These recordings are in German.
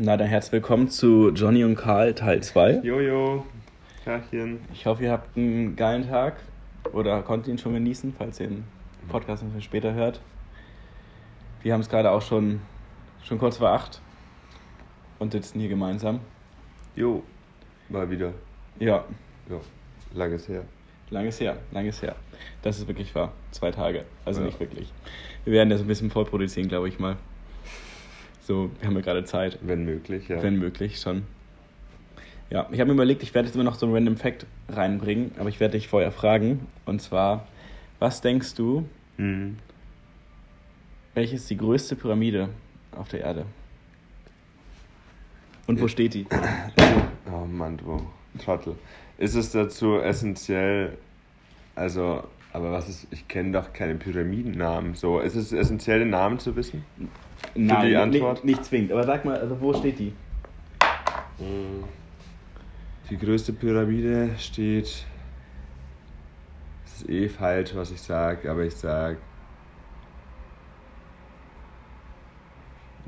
Na, dann herzlich willkommen zu Johnny und Karl Teil 2. Jojo, Tachchen. Ich hoffe, ihr habt einen geilen Tag oder konntet ihn schon genießen, falls ihr den Podcast ein bisschen später hört. Wir haben es gerade auch schon, schon kurz vor acht und sitzen hier gemeinsam. Jo, mal wieder. Ja, Ja, langes her. langes her, langes her. Das ist wirklich wahr. Zwei Tage. Also Ja. nicht wirklich. Wir werden das ein bisschen vorproduzieren, glaube ich mal. So, wir haben ja gerade Zeit. Wenn möglich, ja. Wenn möglich, schon. Ja, ich habe mir überlegt, ich werde jetzt immer noch so einen Random Fact reinbringen, aber ich werde dich vorher fragen. Und zwar, was denkst du, Hm. welche ist die größte Pyramide auf der Erde? Und wo Ja. steht die? Oh Mann, du Trottel. Ist es dazu essentiell, also, aber was ist, ich kenne doch keine Pyramidennamen. So, ist es essentiell, den Namen zu wissen? Nein, die Antwort? Nicht, nicht zwingend. Aber sag mal, also wo steht die? Die größte Pyramide steht. Das ist eh falsch, was ich sage, aber ich sag.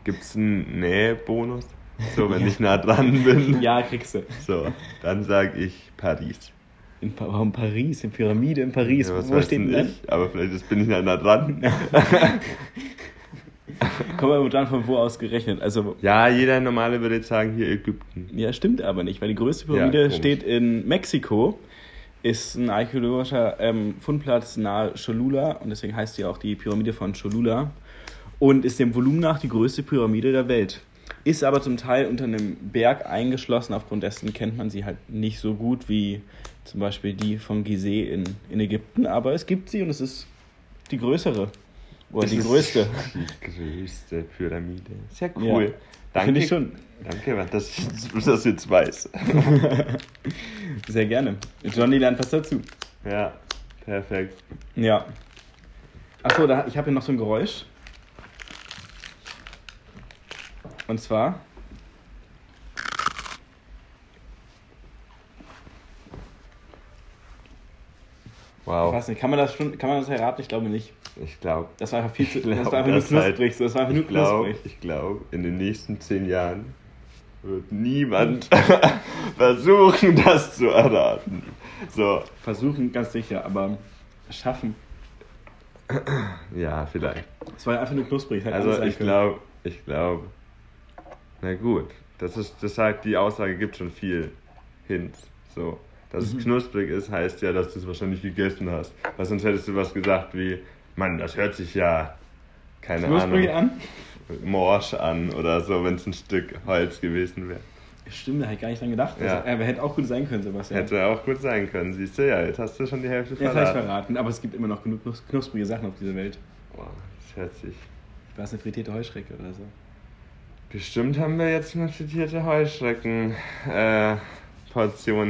Gibt es einen Nähebonus? So, wenn ich nah dran bin. Ja, kriegst du. So, dann sag ich Paris. In, Pa- warum Paris? In Pyramide in Paris. Ja, was wo steht denn ich? Aber vielleicht ist- bin ich nah nah dran. Kommen wir dann von wo aus gerechnet? Also, Ja, jeder Normale würde jetzt sagen, hier Ägypten. ja, stimmt aber nicht, weil die größte Pyramide Ja, steht in Mexiko. Ist ein archäologischer ähm, Fundplatz nahe Cholula und deswegen heißt sie auch die Pyramide von Cholula und ist dem Volumen nach die größte Pyramide der Welt. Ist aber zum Teil unter einem Berg eingeschlossen, aufgrund dessen kennt man sie halt nicht so gut wie zum Beispiel die von Gizeh in, in Ägypten, aber es gibt sie und es ist die größere. Oder die Das ist größte. Die größte Pyramide. Sehr Ja, cool. Danke. Finde ich schon. Danke, dass ich das jetzt weiß. Sehr gerne. Johnny lernt was dazu. Ja, perfekt. Ja. Achso, ich habe hier noch so ein Geräusch. Und zwar. Ich Wow. weiß nicht, kann man das schon, kann man das erraten? Ich glaube nicht. Ich glaube, Das war einfach viel zu. Glaub, das war einfach nur das halt- knusprig. So, das war einfach nur ich glaube, knusprig. ich glaube, in den nächsten zehn Jahren wird niemand versuchen, das zu erraten. So, Versuchen ganz sicher, aber schaffen. ja, vielleicht. Es war einfach nur knusprig. alles Also ich glaube, ich glaube, na gut, das ist, das sagt, die Aussage gibt schon viel Hints. So, dass Mhm. es knusprig ist, heißt ja, dass du es wahrscheinlich gegessen hast. Weil sonst hättest du was gesagt wie, Mann, das hört sich ja, keine Ahnung, an? morsch an oder so, wenn es ein Stück Holz gewesen wäre. Stimmt, da hätte ich gar nicht dran gedacht. Ja. Aber hätte auch gut sein können, Sebastian. Hätte auch gut sein können, siehst du ja, jetzt hast du schon die Hälfte Jetzt habe ich verraten. verraten, aber es gibt immer noch genug knus- knusprige Sachen auf dieser Welt. Boah, das hört sich. War es eine frittierte Heuschrecke oder so? Bestimmt haben wir jetzt eine frittierte Heuschrecken äh,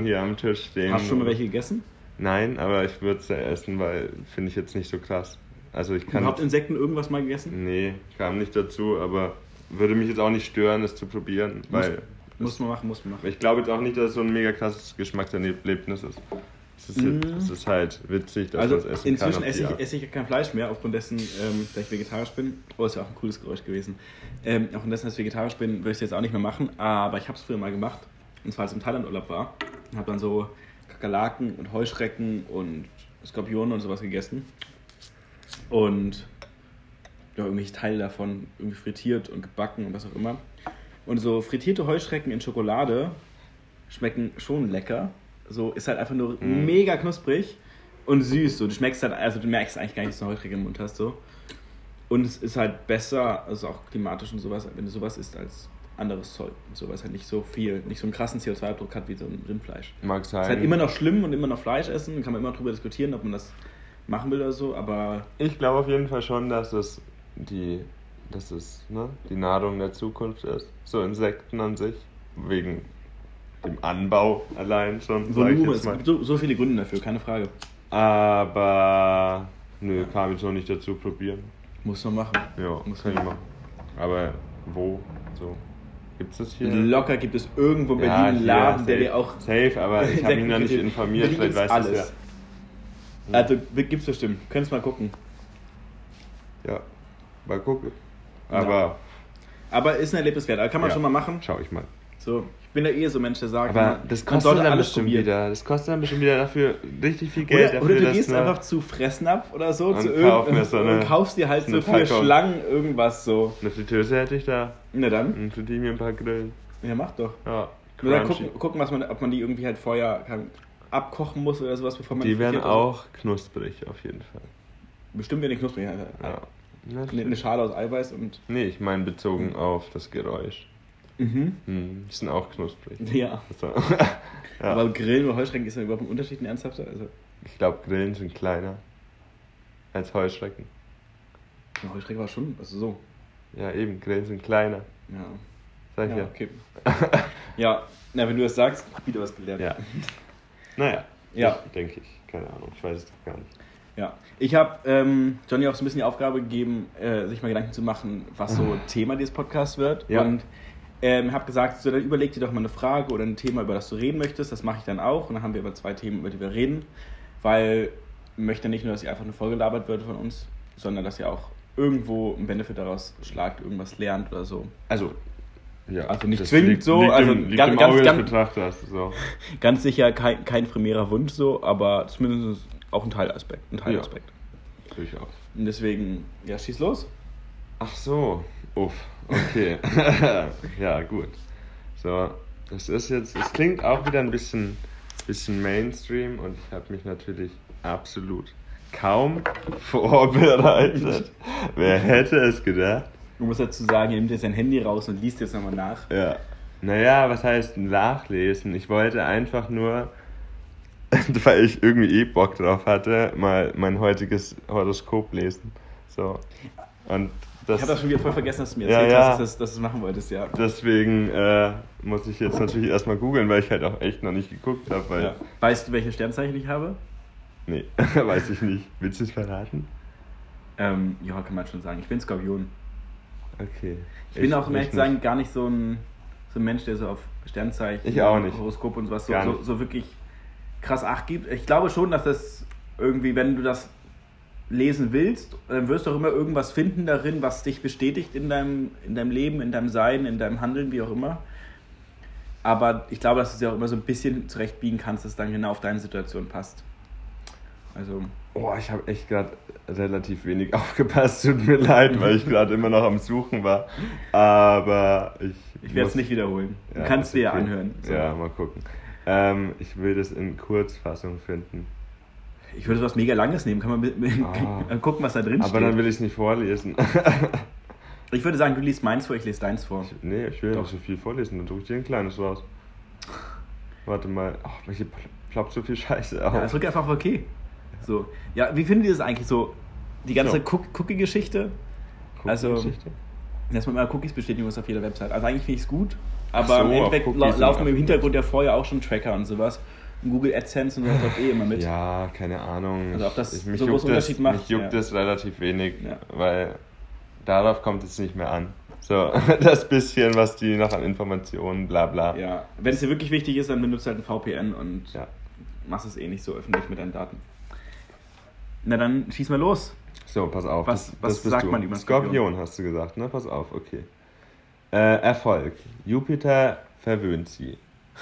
hier am Tisch stehen. Hast du schon mal welche gegessen? Nein, aber ich würde sie essen, weil finde ich jetzt nicht so krass. Also ich kann. Überhaupt Insekten irgendwas mal gegessen? Nee, kam nicht dazu, aber würde mich jetzt auch nicht stören, es zu probieren, weil Muss man machen, muss man machen. ich glaube jetzt auch nicht, dass es so ein mega krasses Geschmackserlebnis ist. Es ist, Mm. es ist halt witzig, dass Also man es essen inzwischen kann. auf esse esse ich kein Fleisch mehr, aufgrund dessen, ähm, da ich vegetarisch bin. Oh, ist ja auch ein cooles Geräusch gewesen. Ähm, aufgrund dessen, dass ich vegetarisch bin, würde ich es jetzt auch nicht mehr machen. Aber ich habe es früher mal gemacht. Und zwar als ich im Thailand-Urlaub war. Und habe dann so Kakerlaken und Heuschrecken und Skorpione und sowas gegessen. Und ja, irgendwelche Teile davon irgendwie frittiert und gebacken und was auch immer. Und so frittierte Heuschrecken in Schokolade schmecken schon lecker. So ist halt einfach nur Mhm. mega knusprig und süß. So, du schmeckst halt, also du merkst eigentlich gar nicht, dass du eine Heuschrecke im Mund hast. So. Und es ist halt besser, also auch klimatisch und sowas, wenn du sowas isst als anderes Zeug. Und sowas halt nicht so viel, nicht so einen krassen CO2-Abdruck hat wie so ein Rindfleisch. Mag sein. Ist halt immer noch schlimm und immer noch Fleisch essen, dann kann man immer drüber diskutieren, ob man das machen will oder so, aber Ich glaube auf jeden Fall schon, dass es die, dass es, ne, die Nahrung der Zukunft ist. So Insekten an sich. Wegen dem Anbau allein schon, Volumen, es gibt so, so viele Gründe dafür, keine Frage. Aber nö, kam jetzt noch nicht dazu probieren. Muss man machen. Ja, Muss kann man- machen. Aber wo? So. Gibt's das hier? Locker gibt es irgendwo in Berlin Ja, einen Laden, der safe. dir auch. Safe, aber ich habe mich noch nicht informiert, vielleicht weiß alles. es Also gibt's bestimmt. Könntest mal gucken. ja. Ja, mal gucken. Aber Aber ist ein Erlebnis wert. Also kann man Ja. schon mal machen. Schau ich mal. So, ich bin ja eh so ein Mensch, der sagt, Aber man- das man kostet sollte dann bestimmt probieren. wieder. Das kostet dann bestimmt wieder dafür richtig viel Geld. Oder, dafür, oder du gehst einfach zu Fressnapf oder so zu irgend- so eine- und kaufst dir halt so Packung. Schlangen, irgendwas so. Eine Fritteuse hätte ich da. Na dann, Und für die mir ein paar Grillen. ja mach doch. Ja, crunchy. gucken, gucken was man, ob man die irgendwie halt vorher kann, abkochen muss oder sowas, bevor man Die werden auch knusprig auf jeden Fall. Bestimmt werden die knusprig. Ja. Ja. Eine, eine Schale aus Eiweiß und. Nee, ich meine bezogen auf das Geräusch. Mhm. Hm, die sind auch knusprig. Ja. Also, ja. Aber Grillen oder Heuschrecken ist ja überhaupt ein Unterschied, ein ernsthafter. Also, ich glaube, Grillen sind kleiner als Heuschrecken. eine Heuschrecke war schon, also so. Ja, eben, Grillen sind kleiner. Ja. Sag ich Ja, ja. okay. ja, na, wenn du das sagst, wieder was gelernt. Ja. Naja, Ja. denke ich. Keine Ahnung, ich weiß es doch gar nicht. Ja, ich habe ähm, Johnny auch so ein bisschen die Aufgabe gegeben, äh, sich mal Gedanken zu machen, was so Thema dieses Podcasts wird. Ja. Und ähm, habe gesagt, so, dann überleg dir doch mal eine Frage oder ein Thema, über das du reden möchtest. Das mache ich dann auch. Und dann haben wir über zwei Themen, über die wir reden. Weil ich möchte nicht nur, dass ihr einfach eine Folge labert wird von uns, sondern dass ihr auch irgendwo einen Benefit daraus schlagt, irgendwas lernt oder so. Also, ja. Also nicht zwingend liegt, so, Liegt also im, ganz- ganz- ganz-. So. Ganz sicher kein, kein primärer Wunsch so, aber zumindest auch ein Teilaspekt. Ein Teilaspekt. Durchaus. Und deswegen, ja, schieß los. Ach so, uff, okay. ja, gut. So, das ist jetzt, es klingt auch wieder ein bisschen, bisschen Mainstream und ich habe mich natürlich absolut kaum vorbereitet. Wer hätte es gedacht? Du musst dazu sagen, er nimmt jetzt sein Handy raus und liest jetzt nochmal nach. Ja. Naja, was heißt nachlesen? Ich wollte einfach nur, weil ich irgendwie eh Bock drauf hatte, mal mein heutiges Horoskop lesen. So. Und das, Ich habe das schon wieder voll vergessen, dass du mir Ja, erzählt ja. hast, dass, dass du es machen wolltest, ja. deswegen äh, muss ich jetzt natürlich erstmal googeln, weil ich halt auch echt noch nicht geguckt habe. Ja. Weißt du, welche Sternzeichen ich habe? Nee, weiß ich nicht. Willst du es verraten? Ähm, ja, kann man schon sagen. Ich bin Skorpion. Okay. Ich bin auch, um ehrlich ich zu sagen, gar nicht so ein, so ein Mensch, der so auf Sternzeichen, Ich auch nicht. Horoskop und sowas so, so, so wirklich krass Acht gibt. Ich glaube schon, dass das irgendwie, wenn du das lesen willst, dann wirst du auch immer irgendwas finden darin, was dich bestätigt in deinem, in deinem Leben, in deinem Sein, in deinem Handeln, wie auch immer. Aber ich glaube, dass du es ja auch immer so ein bisschen zurechtbiegen kannst, dass es dann genau auf deine Situation passt. Also, Oh, ich habe echt gerade relativ wenig aufgepasst. Tut mir leid, weil ich gerade immer noch am Suchen war. Aber ich. ich werde es nicht wiederholen. Du Ja, kannst ist dir ja okay. anhören. So. Ja, mal gucken. Ähm, ich will das in Kurzfassung finden. Ich würde was mega Langes nehmen. Kann man mit, mit, Ah. gucken, was da drin Aber steht. dann will ich es nicht vorlesen. Ich würde sagen, du liest meins vor, ich lese deins vor. nee, ich will Doch. nicht so viel vorlesen. Dann drücke ich dir ein kleines raus. Warte mal. Ach, hier pl- ploppt so viel Scheiße auf. Ja, drück einfach auf OK. So. Ja, wie findet ihr das eigentlich so? Die ganze So. Cook- Cookie-Geschichte? Guck, also-. Dass man immer Cookies bestätigen muss auf jeder Website. Also eigentlich finde ich es gut. Aber so, im Endeffekt und laufen auf- im Hintergrund ja vorher auch schon Tracker und sowas. Und Google AdSense und sowas läuft eh immer mit. Ja, keine Ahnung. Also ob das Ich- mich so großen das, Unterschied macht, Mich juckt ja. das relativ wenig, Ja. weil darauf kommt es nicht mehr an. So, das bisschen, was die noch an Informationen, bla bla. Ja. Wenn es dir wirklich wichtig ist, dann benutzt halt ein VPN und Ja. machst es eh nicht so öffentlich mit deinen Daten. Na dann schieß mal los. So, pass auf. Was- was sagt du. man über Skorpion? Skorpion? hast du gesagt, ne? Pass auf, okay. Äh, Erfolg. Jupiter verwöhnt sie.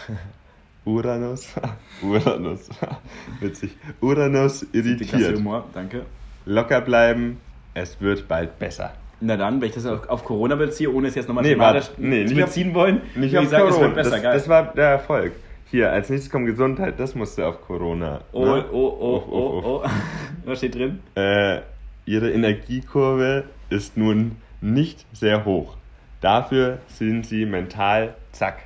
Uranus. Uranus. Witzig. Uranus irritiert. Humor, danke. Locker bleiben. Es wird bald besser. Na dann, wenn ich das auf, Corona beziehe, ohne es jetzt nochmal Nee, thematisch nee, zu nicht auf- beziehen wollen, Nicht würde auf ich sagen, es Corona. wird besser, das, geil. das war der Erfolg. Hier, als nächstes kommt Gesundheit. Das musste auf Corona. oh, ne? oh, oh, uff, oh, uff. oh. Was steht drin? Äh, ihre Energiekurve ist nun nicht sehr hoch. Dafür sind sie mental zack.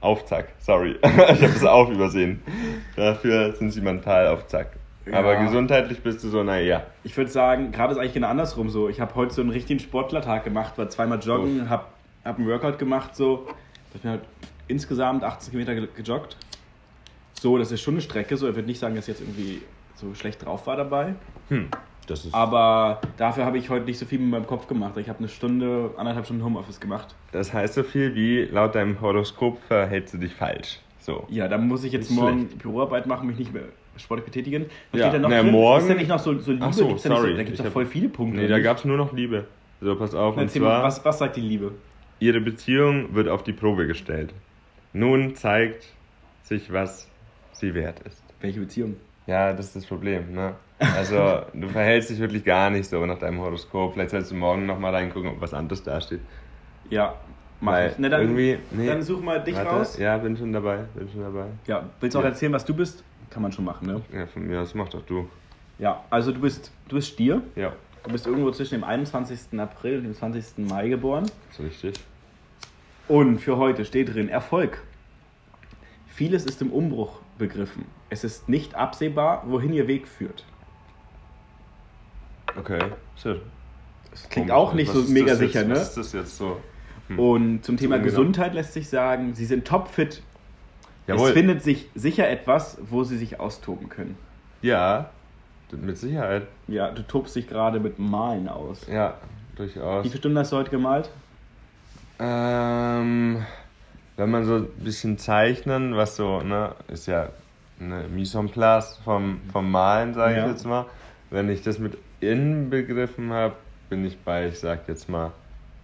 Auf zack, sorry. ich habe das auf übersehen. Dafür sind sie mental auf zack. Aber Ja. gesundheitlich bist du so, naja. Ich würde sagen, gerade ist eigentlich genau andersrum so. Ich habe heute so einen richtigen Sportlertag gemacht, war zweimal joggen, habe hab einen Workout gemacht, so. Ich halt insgesamt 18 Kilometer ge- gejoggt. So, das ist schon eine Strecke, so. Ich würde nicht sagen, dass ich jetzt irgendwie so schlecht drauf war dabei. Hm, das ist, Aber dafür habe ich heute nicht so viel mit meinem Kopf gemacht. Ich habe eine Stunde, anderthalb Stunden Homeoffice gemacht. das heißt so viel wie, laut deinem Horoskop verhältst du dich falsch. So. Ja, dann muss ich jetzt Nicht morgen Büroarbeit machen, mich nicht mehr sportlich betätigen. Was Ja, steht da noch na, morgen- Ist da nicht noch so, so Liebe? Ach so, Gibt's da sorry. So, da gibt es doch voll viele Punkte. Nee, da gab es nur noch Liebe. So, pass auf. Und Erzähl mal, zwar, was, was sagt die Liebe? ihre Beziehung wird auf die Probe gestellt. Nun zeigt sich, was sie wert ist. Welche Beziehung? Ja, das ist das Problem, ne? Also, du verhältst dich wirklich gar nicht so nach deinem Horoskop. Vielleicht sollst du morgen nochmal reingucken, ob was anderes dasteht. Ja, mach Weil ich. Ne, dann, irgendwie- nee. dann such mal dich Warte, raus. Ja, bin schon dabei, bin schon dabei. Ja, willst du auch Ja. erzählen, was du bist? Kann man schon machen, ne? Ja, von mir aus, mach doch du. Ja, also du bist, du bist Stier. Ja, Du bist irgendwo zwischen dem 21. April und dem 20. Mai geboren. ist richtig. Und für heute steht drin Erfolg. Vieles ist im Umbruch begriffen. Es ist nicht absehbar, wohin ihr Weg führt. Okay, so. Das klingt auch nicht Was so mega das jetzt? sicher, ne? Was ist das jetzt so? Hm. Und zum Thema ungenau. Gesundheit lässt sich sagen, sie sind topfit. Jawohl. Es findet sich sicher etwas, wo sie sich austoben können. Ja, mit Sicherheit. Ja, du tobst dich gerade mit Malen aus. Ja, durchaus. Wie viele Stunden hast du heute gemalt? Ähm, wenn man so ein bisschen zeichnen, was so, ne, ist ja eine Mise en place vom, vom Malen, sage Ja. ich jetzt mal. Wenn ich das mit inbegriffen habe, bin ich bei, ich sag jetzt mal,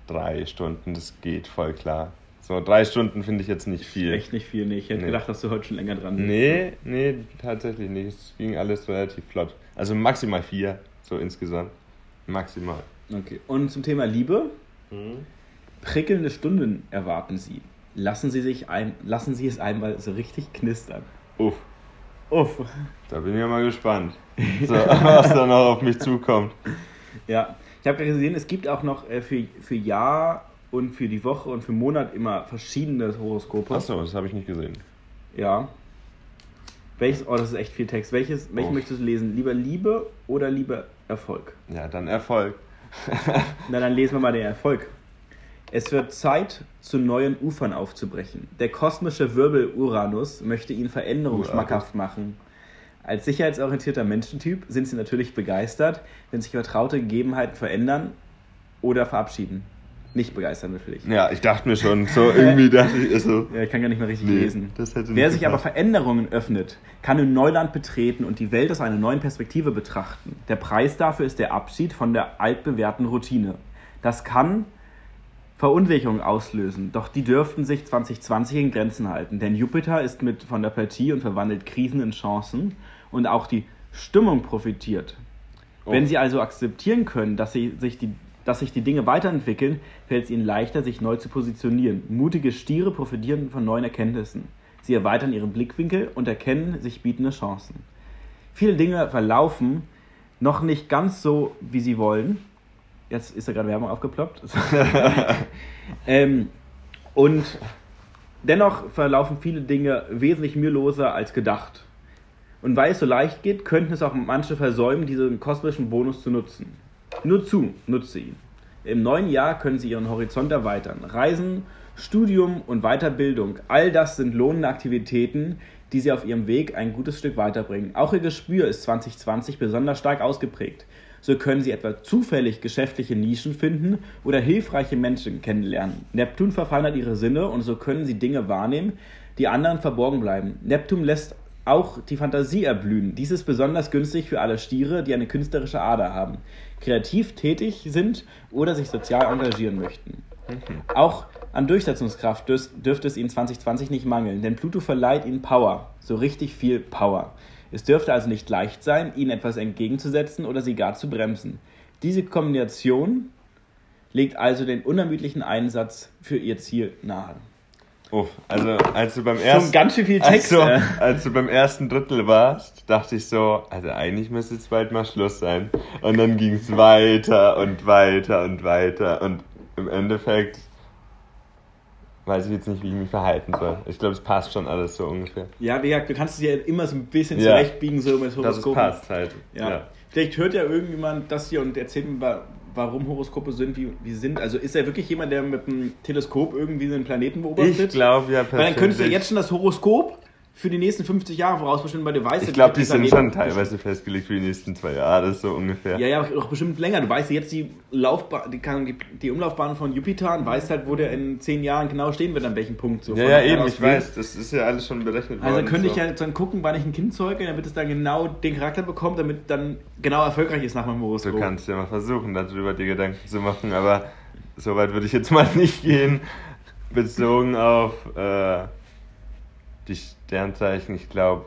drei Stunden. Das geht voll klar. So, drei Stunden finde ich jetzt nicht viel. Echt nicht viel, nee. Ich hätte Nee. gedacht, dass du heute schon länger dran bist. Nee, nee, tatsächlich nicht. Es ging alles relativ flott. Also maximal vier, so insgesamt. Maximal. Okay. Und zum Thema Liebe. Prickelnde Stunden erwarten Sie. Lassen Sie, sich ein, lassen Sie es einmal so richtig knistern. Uff, Uff. da bin ich ja mal gespannt, so, was da noch auf mich zukommt. Ja, ich habe gerade gesehen, es gibt auch noch äh, für, für Jahr und für die Woche und für Monat immer verschiedene Horoskope. Achso, das habe ich nicht gesehen. Ja. Welches, oh, das ist echt viel Text. Welches, welchen Oh. möchtest du lesen? Lieber Liebe oder lieber Erfolg? Ja, dann Erfolg. Na, dann lesen wir mal den Erfolg. Es wird Zeit, zu neuen Ufern aufzubrechen. Der kosmische Wirbel Uranus möchte Ihnen Veränderung Uranus. schmackhaft machen. Als sicherheitsorientierter Menschentyp sind Sie natürlich begeistert, wenn sich vertraute Gegebenheiten verändern oder verabschieden. Nicht begeistert natürlich. Ja, ich dachte mir schon, so irgendwie dachte ich, ist so. Ja, ich kann gar nicht mehr richtig Nee, lesen. das hätte Wer sich aber. Veränderungen öffnet, kann ein Neuland betreten und die Welt aus einer neuen Perspektive betrachten. Der Preis dafür ist der Abschied von der altbewährten Routine. Das kann Verunsicherung auslösen, doch die dürften sich 2020 in Grenzen halten, denn Jupiter ist mit von der Partie und verwandelt Krisen in Chancen und auch die Stimmung profitiert. Oh. Wenn Sie also akzeptieren können, dass, sie sich die, dass sich die Dinge weiterentwickeln, fällt es Ihnen leichter, sich neu zu positionieren. Mutige Stiere profitieren von neuen Erkenntnissen. Sie erweitern ihren Blickwinkel und erkennen sich bietende Chancen. Viele Dinge verlaufen noch nicht ganz so, wie sie wollen. Jetzt ist da gerade Werbung aufgeploppt. ähm, und dennoch verlaufen viele Dinge wesentlich müheloser als gedacht. Und weil es so leicht geht, könnten es auch manche versäumen, diesen kosmischen Bonus zu nutzen. Nur zu, nutze ihn. Im neuen Jahr können Sie Ihren Horizont erweitern. Reisen, Studium und Weiterbildung, all das sind lohnende Aktivitäten, die Sie auf Ihrem Weg ein gutes Stück weiterbringen. Auch Ihr Gespür ist 2020 besonders stark ausgeprägt. So können Sie etwa zufällig geschäftliche Nischen finden oder hilfreiche Menschen kennenlernen. Neptun verfeinert Ihre Sinne und so können Sie Dinge wahrnehmen, die anderen verborgen bleiben. Neptun lässt auch die Fantasie erblühen. Dies ist besonders günstig für alle Stiere, die eine künstlerische Ader haben, kreativ tätig sind oder sich sozial engagieren möchten. Auch an Durchsetzungskraft dürfte es Ihnen 2020 nicht mangeln, denn Pluto verleiht Ihnen Power, so richtig viel Power. Es dürfte also nicht leicht sein, Ihnen etwas entgegenzusetzen oder Sie gar zu bremsen. Diese Kombination legt also den unermüdlichen Einsatz für Ihr Ziel nahe. Uff, also als du beim Schon ersten ganz schön viel Text. Also, äh. als du beim ersten Drittel warst, dachte ich so, also eigentlich müsste jetzt bald mal Schluss sein. Und dann ging es weiter und weiter und weiter. Und im Endeffekt weiß ich jetzt nicht, wie ich mich verhalten soll. Ich glaube, es passt schon alles so ungefähr. Ja, wie gesagt, du kannst es ja immer so ein bisschen Ja. zurechtbiegen, so mit Horoskopen. passt halt. Ja. Vielleicht hört ja irgendjemand das hier und erzählt mir, wa- warum Horoskope sind, wie, wie sie sind. Also ist er wirklich jemand, der mit einem Teleskop irgendwie den Planeten beobachtet? Ich glaube ja Weil dann könntest du persönlich- jetzt schon das Horoskop für die nächsten 50 Jahre vorausbestimmt, weil du weißt, Ich glaube, die sind schon teilweise festgelegt für die nächsten zwei Jahre, so ungefähr. Ja, ja, aber auch bestimmt länger. Du weißt jetzt die Laufbahn, die, die, Umlaufbahn von Jupiter und weißt halt, wo der in 10 Jahren genau stehen wird, an welchem Punkt. So Ja, ja, eben, ich weiß, das ist ja alles schon berechnet Also worden. könnte ich so. ja jetzt dann gucken, wann ich ein Kind zeuge, damit es dann genau den Charakter bekommt, damit dann genau erfolgreich ist nach meinem Du Horoskop. kannst ja mal versuchen, darüber dir Gedanken zu machen, aber so weit würde ich jetzt mal nicht gehen, bezogen auf äh, die Sternzeichen. Ich glaube,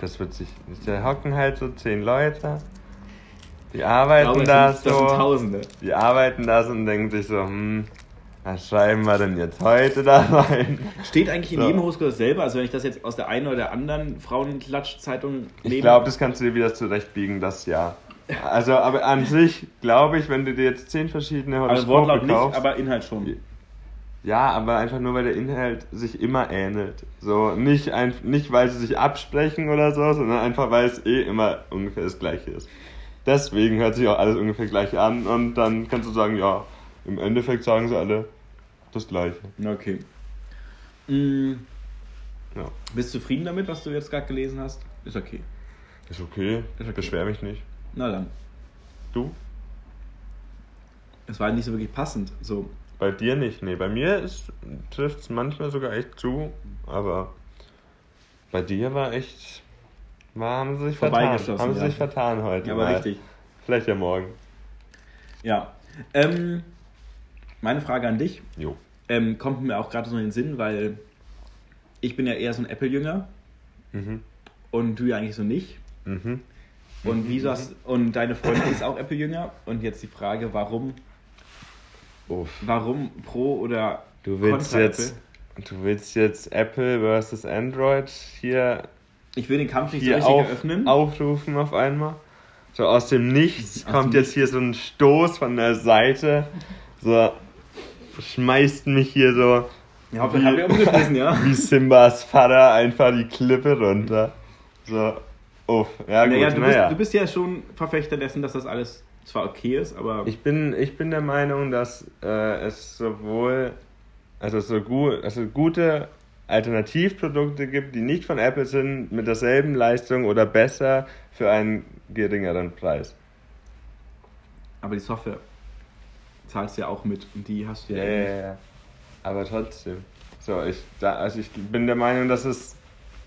das wird sich. Da hocken halt so zehn Leute, die arbeiten glaube, da das, sind, das sind so, Tausende. die arbeiten da so und denken sich so, hm, was schreiben wir denn jetzt heute da rein? Steht eigentlich in So. jedem Horoskop selber, also wenn ich das jetzt aus der einen oder der anderen Frauenklatsch-Zeitung Ich glaube, das kannst du dir wieder zurechtbiegen, das ja. Also, aber an sich glaube ich, wenn du dir jetzt zehn verschiedene also Horoskope Wortlaut nicht, kaufst, aber Inhalt schon. Ja, aber einfach nur, weil der Inhalt sich immer ähnelt. So, nicht, ein, nicht weil sie sich absprechen oder so, sondern einfach, weil es eh immer ungefähr das Gleiche ist. Deswegen hört sich auch alles ungefähr gleich an und dann kannst du sagen, ja, im Endeffekt sagen sie alle das Gleiche. Okay. Mm, Ja. bist du zufrieden damit, was du jetzt gerade gelesen hast? Ist okay. Ist okay, Ist okay. ich beschwer mich nicht. Na dann. Du? Es war nicht so wirklich passend. So, Bei dir nicht, nee. Bei mir trifft es manchmal sogar echt zu, aber bei dir war echt. War, haben sie sich vertan. Haben sie ja. sich vertan heute. aber mal. richtig. Vielleicht ja morgen. Ja. Ähm, meine Frage an dich Jo. ähm, kommt mir auch gerade so in den Sinn, weil ich bin ja eher so ein Apple-Jünger Mhm. und du ja eigentlich so nicht. Mhm. Und wieso hast, und deine Freundin ist auch Apple-Jünger. Und jetzt die Frage, warum, Uff. warum Pro oder Du willst Contra jetzt. Du willst jetzt Apple versus Android hier, Ich will den Kampf nicht so richtig auf, eröffnen. aufrufen auf einmal. So aus dem Nichts Aus kommt dem jetzt hier so ein Stoß von der Seite. So schmeißt mich hier so Ja, hoffentlich haben wir umgeschmissen, ja. wie Simbas Vater einfach die Klippe runter. So, uff. Ja, gut, naja, du, naja. Bist, du bist ja schon Verfechter dessen, dass das alles zwar okay ist, aber Ich bin, ich bin der Meinung, dass äh, es sowohl also so gut, also gute Alternativprodukte gibt, die nicht von Apple sind, mit derselben Leistung oder besser für einen geringeren Preis. aber die Software zahlst du ja auch mit und die hast du Ja, ja. ja, ja. Aber trotzdem. So, ich, da, also ich bin der Meinung, dass es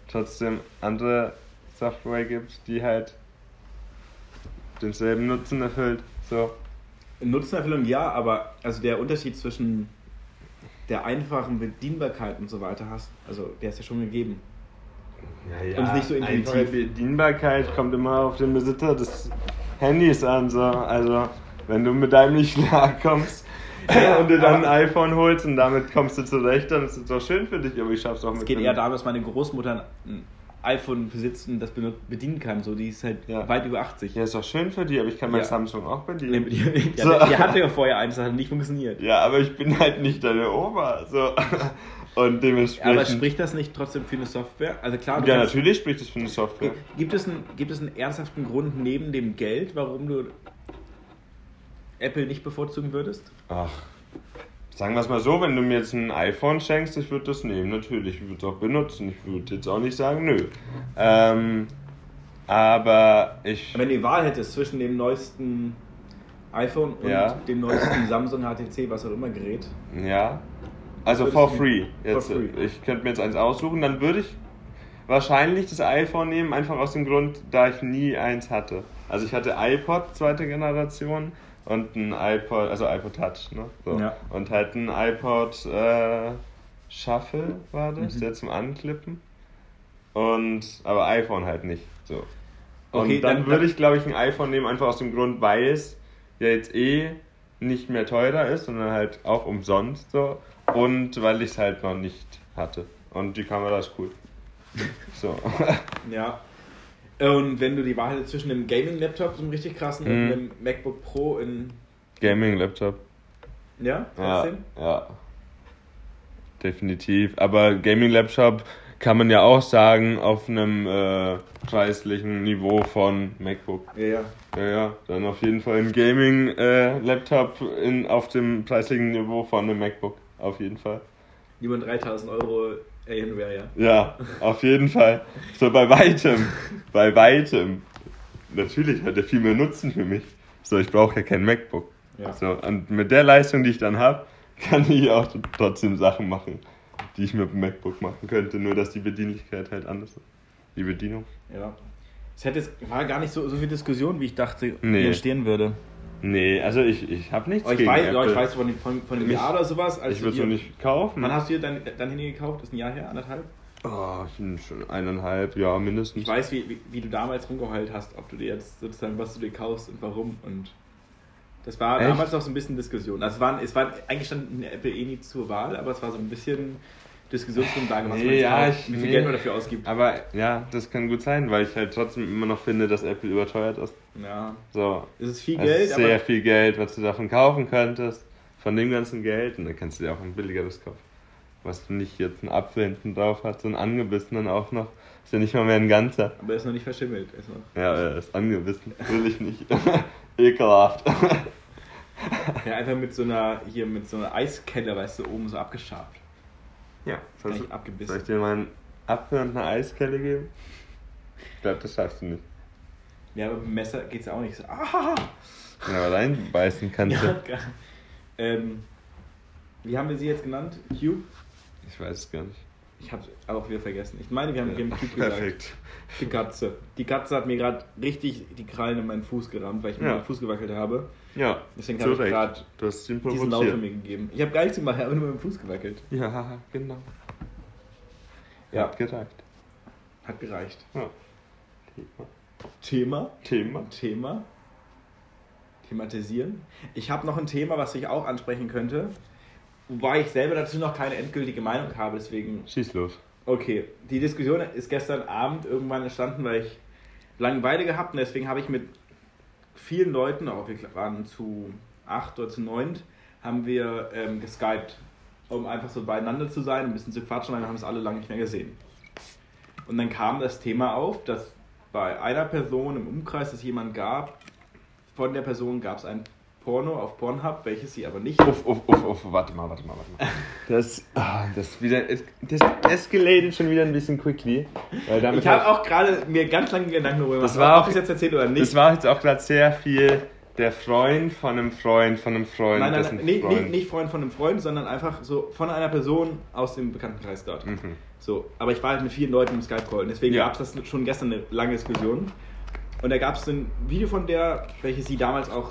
trotzdem andere Software gibt, die halt denselben Nutzen erfüllt. So. Nutzenerfüllung ja, aber also der Unterschied zwischen der einfachen Bedienbarkeit und so weiter hast, also der ist ja schon gegeben. Ja, Und ist nicht so intuitiv. Einfache Bedienbarkeit kommt immer auf den Besitzer des Handys an. So. Also, wenn du mit deinem nicht klarkommst und dir dann ein iPhone holst und damit kommst du zurecht, dann ist es doch schön für dich, aber ich schaff's auch Es mit geht einem- eher darum, dass meine Großmutter ein iPhone besitzt und das bedienen kann. So, die ist halt Ja. weit über 80. Ja, ist doch schön für dich, aber ich kann mein Ja. Samsung auch bedienen. die, die, So. die hatte ja vorher eins, das hat nicht funktioniert. Ja, aber ich bin halt nicht deine Oma. So. Und dementsprechend. Aber spricht das nicht trotzdem für eine Software? Also klar, du ja, kannst- natürlich spricht es für eine Software. Gibt es, einen, gibt es einen ernsthaften Grund neben dem Geld, warum du Apple nicht bevorzugen würdest? Ach, sagen wir es mal so, wenn du mir jetzt ein iPhone schenkst, ich würde das nehmen, natürlich. Ich würde es auch benutzen. Ich würde jetzt auch nicht sagen, nö. Ähm, aber ich. Wenn du die Wahl hättest zwischen dem neuesten iPhone und Ja. dem neuesten Samsung HTC, was auch immer Gerät. Ja. Also for free. Jetzt, For free. Ich könnte mir jetzt eins aussuchen, dann würde ich wahrscheinlich das iPhone nehmen, einfach aus dem Grund, da ich nie eins hatte. Also ich hatte iPod zweite Generation und ein iPod, also iPod Touch, ne? So. Ja. Und halt ein iPod äh, Shuffle war das, Mhm. der zum Anklippen. Und aber iPhone halt nicht. So. Und Okay, dann, dann- würde ich, glaube ich, ein iPhone nehmen, einfach aus dem Grund, weil es ja jetzt eh nicht mehr teurer ist, sondern halt auch umsonst so. Und weil ich es halt noch nicht hatte. Und die Kamera ist cool. So. Ja. Und wenn du die Wahl hättest zwischen einem Gaming-Laptop, so einem richtig krassen, und Mhm. einem MacBook Pro in. Gaming-Laptop. Ja, Ja, trotzdem? ja. Definitiv. Aber Gaming-Laptop kann man ja auch sagen, auf einem äh, preislichen Niveau von MacBook. Ja, ja. Ja, ja, dann auf jeden Fall ein Gaming-Laptop in auf dem preislichen Niveau von einem MacBook. Auf jeden Fall. Lieber 3000 Euro Alienware, ja. Ja, auf jeden Fall. So bei weitem. Bei weitem. Natürlich hat er viel mehr Nutzen für mich. So, ich brauche ja kein MacBook. Ja. So, und mit der Leistung, die ich dann habe, kann ich auch trotzdem Sachen machen, die ich mit dem MacBook machen könnte. Nur, dass die Bedienlichkeit halt anders ist. Die Bedienung. Ja. Es hätte war gar nicht so, so viel Diskussion, wie ich dachte, Nee. entstehen würde. Nee, also ich, ich habe nichts ich gegen weiß, Apple. ich weiß von, von, von einem Jahr oder sowas. Als ich würde es noch nicht kaufen. Wann hast du dir dein, dein Handy gekauft? Ist ein Jahr her, anderthalb? Oh, ich bin schon eineinhalb, ja, mindestens. Ich weiß, wie, wie, wie du damals rumgeheult hast, ob du dir jetzt sozusagen, was du dir kaufst und warum. Und das war Echt? damals auch so ein bisschen Diskussion. Also es war, es war eigentlich stand in Apple eh nie zur Wahl, aber es war so ein bisschen Diskussionsgrundlage, was man Nee, jetzt ja, kauft, ich- wie viel nee. Geld man dafür ausgibt. Aber ja, das kann gut sein, weil ich halt trotzdem immer noch finde, dass Apple überteuert ist. Ja, So, es ist viel Geld, ist sehr viel Geld, was du davon kaufen könntest. Von dem ganzen Geld. Und dann kannst du dir auch ein billigeres kaufen. Was nicht jetzt einen Apfel hinten drauf hat, so einen angebissenen auch noch. Ist ja nicht mal mehr ein ganzer. aber er ist noch nicht verschimmelt. Ist noch, Ja, er ist angebissen. Will ich nicht. Ekelhaft. ja, einfach mit so einer, hier mit so einer Eiskelle, weißt du, oben so abgeschabt. Ja, soll nicht abgebissen. soll ich dir mal einen Apfel und eine Eiskelle geben? Ich glaube, das schaffst du nicht. Ja, aber mit dem Messer geht's ja auch nicht so. Ah! Ja, aber reinbeißen kannst Ja, du. geil. ähm, wie haben wir sie jetzt genannt? Cube? Ich weiß es gar nicht. Ich hab's auch wieder vergessen. Ich meine, wir haben Ja, GameCube gesagt. Perfekt. Die Katze. Die Katze hat mir gerade richtig die Krallen in meinen Fuß gerammt, weil ich mit Ja. meinem Fuß gewackelt habe. Ja, Deswegen habe ich gerade diesen Laut von provoziert. mir gegeben. Ich habe gar nichts gemacht, habe nur mit dem Fuß gewackelt. Ja, genau. Ja. Hat gereicht. Hat gereicht. Ja. Thema? Thema. Thema? Thematisieren. Ich habe noch ein Thema, was ich auch ansprechen könnte. Wobei ich selber dazu noch keine endgültige Meinung habe, deswegen Schieß los. Okay, die Diskussion ist gestern Abend irgendwann entstanden, weil ich Langeweile gehabt und deswegen habe ich mit vielen Leuten, auch wir waren zu acht oder zu neunt, haben wir ähm, geskypt, um einfach so beieinander zu sein, ein bisschen zu quatschen, weil wir haben es alle lange nicht mehr gesehen. Und dann kam das Thema auf, dass bei einer Person im Umkreis es jemand gab, von der Person gab es ein Porno auf Pornhub, welches sie aber nicht Uff, uff, uff, uff, warte mal, warte mal, warte mal. Das, ah, das wieder, das escalated schon wieder ein bisschen quickly. Weil damit Ich habe auch gerade mir ganz lange Gedanken darüber Das gemacht, war ob auch- ich es jetzt erzählt oder nicht. Das war jetzt auch gerade sehr viel der Freund von einem Freund von einem Freund. nein, nein, nein nicht, Freund. nicht, nicht Freund von einem Freund, sondern einfach so von einer Person aus dem Bekanntenkreis dort. Mhm. So, aber ich war halt mit vielen Leuten im Skype-Call und deswegen Ja. gab es das schon gestern eine lange Diskussion. Und da gab es ein Video von der, welches sie damals auch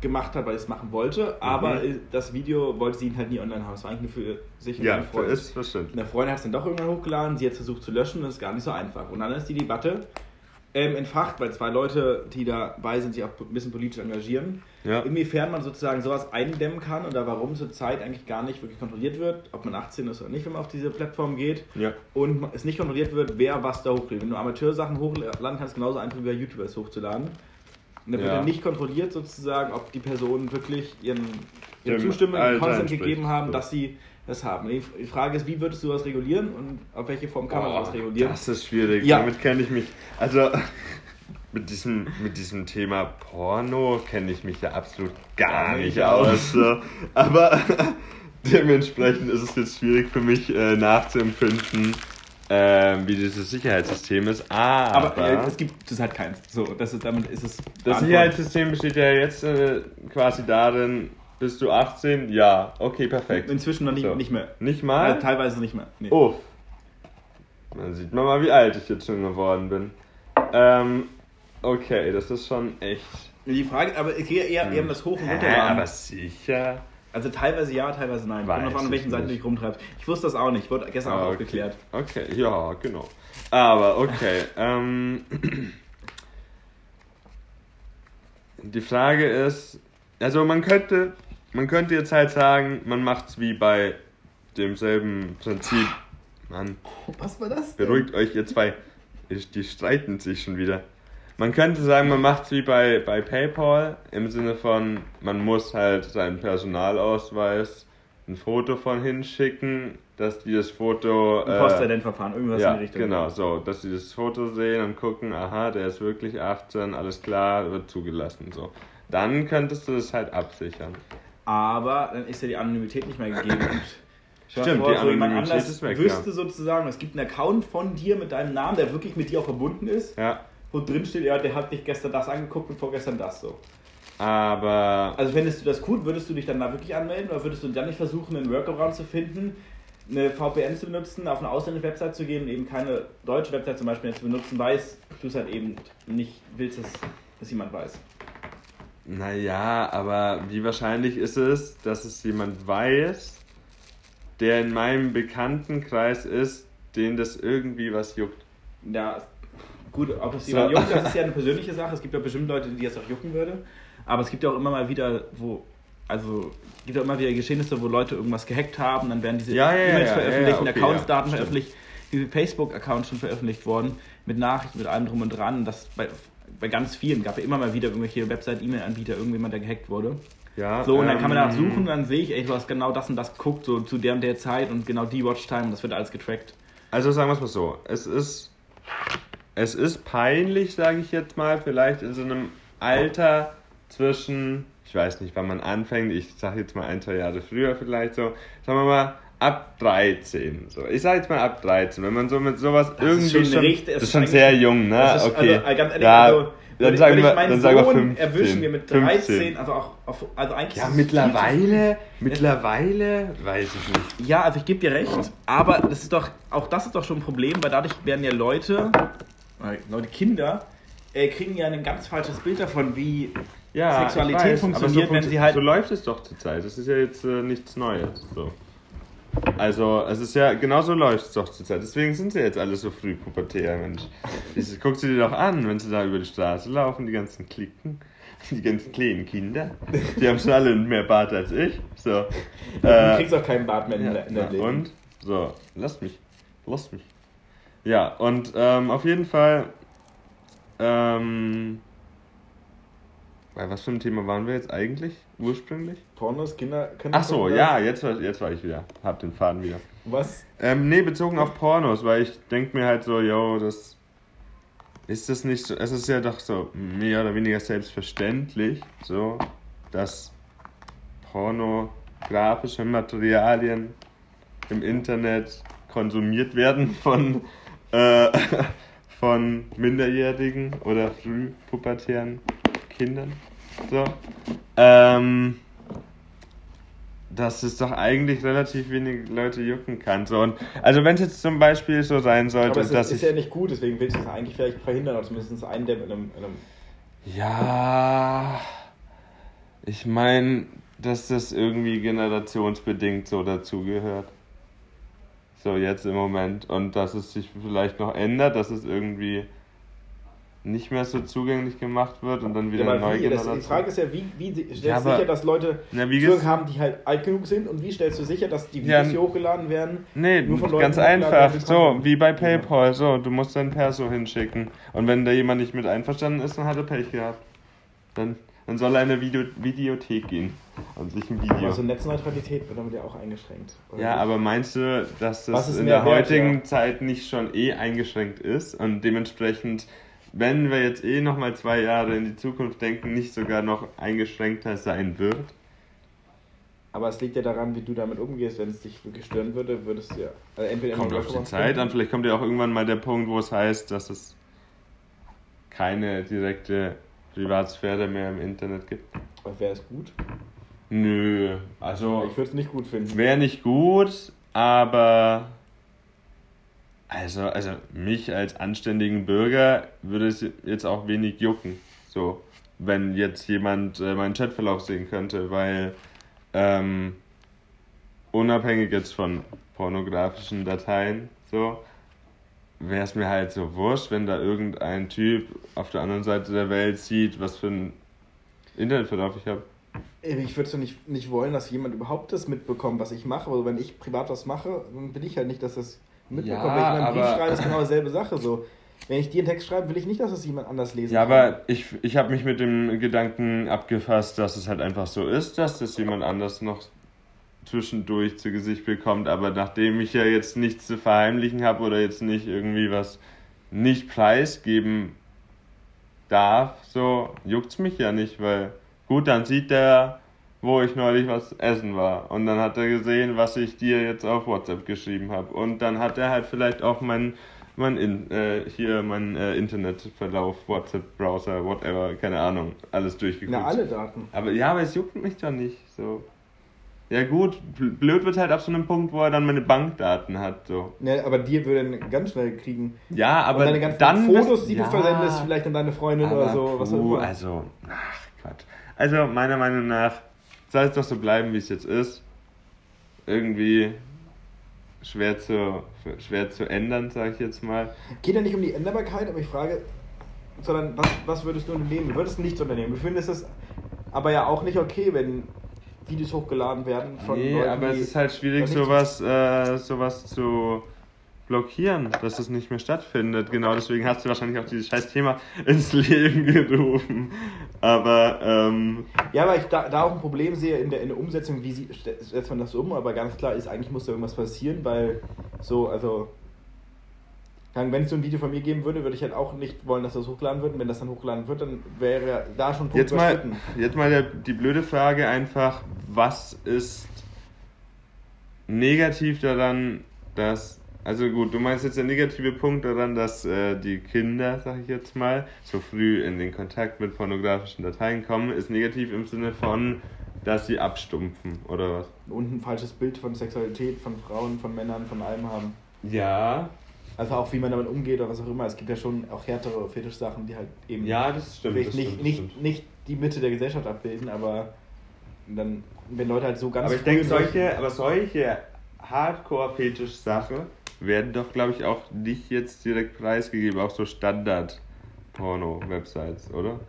gemacht hat, weil sie es machen wollte, aber Mhm. das Video wollte sie halt nie online haben. Es war eigentlich nur für sich und Ja, ihren Freund. ist Und verständlich. der Freund hat es dann doch irgendwann hochgeladen, sie hat versucht zu löschen, das ist gar nicht so einfach. Und dann ist die Debatte ähm, entfacht, weil zwei Leute, die dabei sind, sich auch ein bisschen politisch engagieren, Ja. inwiefern man sozusagen sowas eindämmen kann oder warum zurzeit eigentlich gar nicht wirklich kontrolliert wird, ob man 18 ist oder nicht, wenn man auf diese Plattform geht. Ja. Und es nicht kontrolliert wird, wer was da hochlädt. Wenn du Amateursachen hochladen kannst, genauso einfach wie bei YouTube es hochzuladen. Und dann wird Ja. dann nicht kontrolliert sozusagen, ob die Personen wirklich ihren, ihre Dem Zustimmung, Alter Consent gegeben haben, So. dass sie das haben. Die Frage ist, wie würdest du das regulieren und auf welche Form kann man Boah, das regulieren? Das ist schwierig. Ja. Damit kenne ich mich. Also mit diesem, mit diesem Thema Porno kenne ich mich ja absolut gar Gar nicht aus. So. Aber dementsprechend ist es jetzt schwierig für mich äh, nachzuempfinden, ähm, wie dieses Sicherheitssystem ist. Aber, Aber äh, es gibt es halt keins. So, das ist, damit ist es. das. Sicherheitssystem besteht ja jetzt äh, quasi darin, bist du 18? Ja, okay, perfekt. Inzwischen noch nicht, So. nicht mehr. Nicht mal? teilweise nicht mehr. Nee. Oh. Dann sieht man mal, wie alt ich jetzt schon geworden bin. Ähm, okay, das ist schon echt. Die Frage, aber ich gehe eher, eher um das Hoch- und Hä, Runterladen. aber sicher. Also teilweise ja, teilweise nein. Weiß Kommt drauf an, welchen ich Seiten du dich rumtreibst. Ich wusste das auch nicht. Wurde gestern auch Ah, okay. aufgeklärt. Okay, ja, genau. Aber okay. ähm, die Frage ist, also man könnte, man könnte jetzt halt sagen, man macht's wie bei demselben Prinzip. Mann, Was war das? denn? beruhigt euch ihr zwei. Ich- Die streiten sich schon wieder. Man könnte sagen, man macht's wie bei, bei PayPal im Sinne von, man muss halt seinen Personalausweis ein Foto von hinschicken, dass die das Foto. Ein äh, Postident-Verfahren, irgendwas ja, in die Richtung. genau, so, dass sie das Foto sehen und gucken, aha, der ist wirklich 18, alles klar, wird zugelassen, so. Dann könntest du das halt absichern. Aber dann ist ja die Anonymität nicht mehr gegeben. Stimmt, vor, so jemand anders ist weg, wüsste ja. sozusagen, es gibt einen Account von dir mit deinem Namen, der wirklich mit dir auch verbunden ist. Ja. Wo drin steht, ja, der hat dich gestern das angeguckt und vorgestern das so. Aber. Also fändest du das gut, würdest du dich dann da wirklich anmelden oder würdest du dann nicht versuchen, einen Workaround zu finden, eine VPN zu benutzen, auf eine ausländische Website zu gehen und eben keine deutsche Website zum Beispiel zu benutzen, weil du es halt eben nicht willst, dass, dass jemand weiß? Naja, aber wie wahrscheinlich ist es, dass es jemand weiß, der in meinem Bekanntenkreis ist, den das irgendwie was juckt? Ja, gut, ob es jemand so. juckt, das ist ja eine persönliche Sache. Es gibt ja bestimmt Leute, die das auch jucken würde. Aber es gibt ja auch immer mal wieder, wo, also es gibt ja immer wieder Geschehnisse, wo Leute irgendwas gehackt haben, dann werden diese ja, ja, E-Mails ja, veröffentlicht, okay, Accounts, Daten veröffentlicht, wie Facebook-Accounts schon veröffentlicht worden, mit Nachrichten, mit allem drum und dran. Das bei, bei ganz vielen gab ja immer mal wieder irgendwelche Website-E-Mail-Anbieter, irgendjemand, der gehackt wurde. Ja, so, und dann ähm, kann man danach ähm, suchen dann sehe ich, ey, du hast genau das und das geguckt, so zu der und der Zeit und genau die Watchtime und das wird alles getrackt. Also sagen wir es mal so, es ist, es ist peinlich, sage ich jetzt mal, vielleicht in so einem Alter zwischen, ich weiß nicht, wann man anfängt, ich sage jetzt mal ein, zwei Jahre früher vielleicht so, sagen wir mal, ab 13. So. Ich sage jetzt mal ab 13, wenn man so mit sowas das irgendwie ist schon, schon richtig, das ist schon sehr jung, ne? Ist, okay. Also, ganz ehrlich, ja, also, dann sagen wir, dann sagen wir 15, erwischen wir mit 13, 15. also auch auf, also eigentlich Ja, mittlerweile, mittlerweile weiß ich nicht. Ja, also ich gebe dir recht, aber das ist doch auch das ist doch schon ein Problem, weil dadurch werden ja Leute, Leute Kinder äh, kriegen ja ein ganz falsches Bild davon, wie ja, Sexualität weiß, funktioniert, so wenn sie halt so läuft es doch zurzeit. Das ist ja jetzt äh, nichts Neues, so. Also, es ist ja, genauso läuft es doch zurzeit. Deswegen sind sie jetzt alle so früh pubertär, Mensch. Ich, guck sie dir doch an, wenn sie da über die Straße laufen, die ganzen Klicken, die ganzen kleinen Kinder. Die haben schon alle mehr Bart als ich. So. Du äh, kriegst auch keinen Bart mehr in, ja, der, in der Leben. Und? So, lass mich. Lass mich. Ja, und ähm, auf jeden Fall. Ähm, bei was für ein Thema waren wir jetzt eigentlich ursprünglich? Pornos, Kinder, Kinder Ach so, ja, jetzt, jetzt war ich wieder. Hab den Faden wieder. Was? Ähm, nee, bezogen auf Pornos, weil ich denke mir halt so, yo, das ist das nicht so, es ist ja doch so mehr oder weniger selbstverständlich, so, dass pornografische Materialien im Internet konsumiert werden von, äh, von Minderjährigen oder frühpubertären Kindern. So. Ähm, dass es doch eigentlich relativ wenig Leute jucken kann. So, und, also wenn es jetzt zum Beispiel so sein sollte, es dass ist, ist ja nicht gut, deswegen willst du es eigentlich vielleicht verhindern oder zumindest eindämmen in einem, in einem Ja, ich meine, dass das irgendwie generationsbedingt so dazugehört. So jetzt im Moment. Und dass es sich vielleicht noch ändert, dass es irgendwie nicht mehr so zugänglich gemacht wird und dann wieder ja, neu wie, das, Die Frage ist ja, wie, wie stellst du ja, sicher, dass Leute na, Zugang haben, die halt alt genug sind und wie stellst du sicher, dass die Videos hier hochgeladen werden? Nee, nur von Leuten ganz einfach, so wie bei PayPal, so, du musst dein Perso hinschicken und wenn da jemand nicht mit einverstanden ist, dann hat er Pech gehabt. Dann, dann soll er in eine Video Videothek gehen und sich ein Video... Also Netzneutralität wird damit ja auch eingeschränkt. ja, nicht? aber meinst du, dass das in der heutigen ja? Zeit nicht schon eh eingeschränkt ist und dementsprechend wenn wir jetzt eh nochmal zwei Jahre in die Zukunft denken, nicht sogar noch eingeschränkter sein wird. Aber es liegt ja daran, wie du damit umgehst. Wenn es dich wirklich stören würde, würdest du ja. Also entweder kommt auf die Zeit an, vielleicht kommt ja auch irgendwann mal der Punkt, wo es heißt, dass es keine direkte Privatsphäre mehr im Internet gibt. Aber wäre es gut? Nö, also. Ich würde es nicht gut finden. Wäre nicht gut, aber also, also mich als anständigen Bürger würde es jetzt auch wenig jucken. So, wenn jetzt jemand äh, meinen Chatverlauf sehen könnte, weil ähm, unabhängig jetzt von pornografischen Dateien, so, wäre es mir halt so wurscht, wenn da irgendein Typ auf der anderen Seite der Welt sieht, was für ein Internetverlauf ich habe. Ich würde so nicht, nicht wollen, dass jemand überhaupt das mitbekommt, was ich mache. Also wenn ich privat was mache, dann will ich halt nicht, dass das mitbekommen. Ja, Wenn ich meinen Brief schreibe, ist genau dieselbe Sache. So. Wenn ich dir einen Text schreibe, will ich nicht, dass es jemand anders lesen ja, kann. Ja, aber ich, ich habe mich mit dem Gedanken abgefasst, dass es halt einfach so ist, dass das jemand anders noch zwischendurch zu Gesicht bekommt. Aber nachdem ich ja jetzt nichts zu verheimlichen habe oder jetzt nicht irgendwie was nicht preisgeben darf, so juckt es mich ja nicht, weil gut, dann sieht der wo ich neulich was essen war. Und dann hat er gesehen, was ich dir jetzt auf WhatsApp geschrieben habe. Und dann hat er halt vielleicht auch mein, mein in, äh, hier mein äh, Internetverlauf, WhatsApp-Browser, whatever, keine Ahnung, alles durchgeguckt. Na, alle Daten. Aber ja, aber es juckt mich doch nicht so. Ja gut, blöd wird halt ab so einem Punkt, wo er dann meine Bankdaten hat. So. Ja, aber dir würde er ganz schnell kriegen. Ja, aber Und deine ganzen dann Fotos, bist- die ja, du versendest, vielleicht an deine Freundin oder so. Was auch puh, immer. also, ach Quatsch. Also meiner Meinung nach soll es doch so bleiben, wie es jetzt ist. Irgendwie schwer zu, schwer zu ändern, sage ich jetzt mal. Geht ja nicht um die Änderbarkeit, aber ich frage, sondern was, was würdest du unternehmen? Du würdest nichts unternehmen. Du findest es aber ja auch nicht okay, wenn Videos hochgeladen werden von nee, Leuten, aber es ist halt schwierig, sowas, äh, sowas zu blockieren, dass es nicht mehr stattfindet. Genau deswegen hast du wahrscheinlich auch dieses scheiß Thema ins Leben gerufen. Aber, ähm, Ja, aber ich da, da auch ein Problem sehe in der, in der Umsetzung, wie sie, setzt man das um, aber ganz klar ist, eigentlich muss da irgendwas passieren, weil so, also, wenn es so ein Video von mir geben würde, würde ich halt auch nicht wollen, dass das hochgeladen wird. Und wenn das dann hochgeladen wird, dann wäre da schon Punkt Jetzt mal, jetzt mal der, die blöde Frage einfach, was ist negativ daran, dass, also gut, du meinst jetzt der negative Punkt daran, dass äh, die Kinder, sag ich jetzt mal, so früh in den Kontakt mit pornografischen Dateien kommen, ist negativ im Sinne von, dass sie abstumpfen, oder was? Und ein falsches Bild von Sexualität, von Frauen, von Männern, von allem haben. Ja, Also auch wie man damit umgeht oder was auch immer. Es gibt ja schon auch härtere Fetischsachen, die halt eben ja, das stimmt. Das nicht, stimmt, nicht, stimmt. nicht die Mitte der Gesellschaft abbilden, aber dann, wenn Leute halt so ganz Aber ich denke, solche, aber solche Hardcore-Fetisch-Sachen werden doch, glaube ich, auch nicht jetzt direkt preisgegeben auf so Standard-Porno-Websites, oder?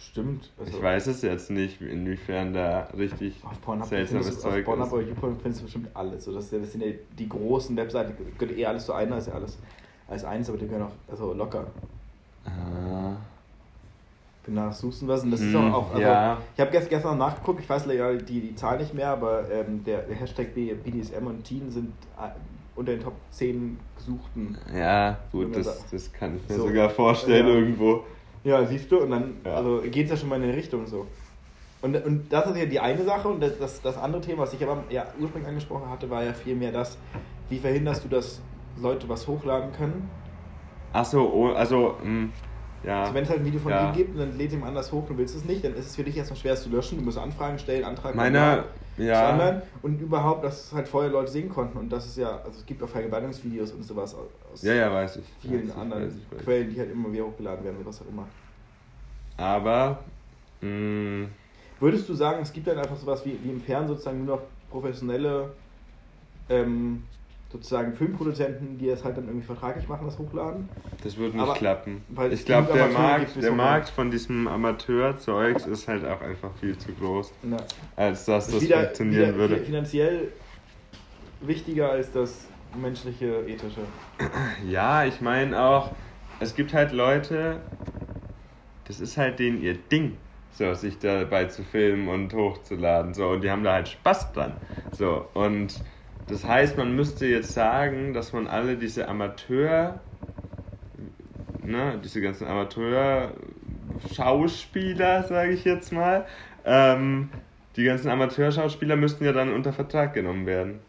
Stimmt. Also Ich weiß es jetzt nicht, inwiefern da richtig Auf Pornhub seltsames du, auf Zeug Pornhub ist. oder YouPorn findest du bestimmt alles. So, das, das sind ja die großen Webseiten, gehört eh alles zu einer, ist ja alles als eins, aber die können auch also locker. Ah, Danach suchst du was und das ist Hm, auch. auch also, ja. Ich habe gestern, gestern nachgeguckt, ich weiß leider die, die Zahl nicht mehr, aber ähm, der, der Hashtag BDSM und Teen sind äh, unter den Top 10 gesuchten. ja, gut, das, das kann ich mir So. sogar vorstellen Ja. irgendwo. Ja, siehst du, und dann Ja. also geht es ja schon mal in eine Richtung so. Und, und das ist ja die eine Sache und das, das, das andere Thema, was ich aber ja ursprünglich angesprochen hatte, war ja vielmehr das, wie verhinderst du, dass Leute was hochladen können? Achso, oh, also, mh, ja. Also wenn es halt ein Video von Ja. dir gibt und dann lädt jemand anders hoch, du willst es nicht, dann ist es für dich erstmal schwer es zu löschen. Du musst Anfragen stellen, Antrag Meine, zu ja. online und überhaupt, dass es halt vorher Leute sehen konnten und das ist ja, also es gibt auch Vergewaltigungsvideos und sowas aus Ja, ja, weiß ich. vielen weiß ich, anderen weiß ich. Quellen, die halt immer wieder hochgeladen werden oder was auch immer. Aber, mh, Würdest du sagen, es gibt dann einfach sowas wie, wie im Fernsehen sozusagen nur noch professionelle ähm, sozusagen Filmproduzenten, die es halt dann irgendwie vertraglich machen, das hochladen? Das wird nicht Aber- klappen. Ich glaube, der Markt, der Markt von diesem Amateurzeugs ist halt auch einfach viel zu groß, Na, als dass ist das wieder, funktionieren wieder würde. fi- finanziell wichtiger als das menschliche, ethische. Ja, ich meine auch, es gibt halt Leute, das ist halt denen ihr Ding, so sich dabei zu filmen und hochzuladen, so und die haben da halt Spaß dran, so und das heißt, man müsste jetzt sagen, dass man alle diese Amateur, ne, diese ganzen Amateur-Schauspieler, sage ich jetzt mal, ähm, die ganzen Amateurschauspieler müssten ja dann unter Vertrag genommen werden.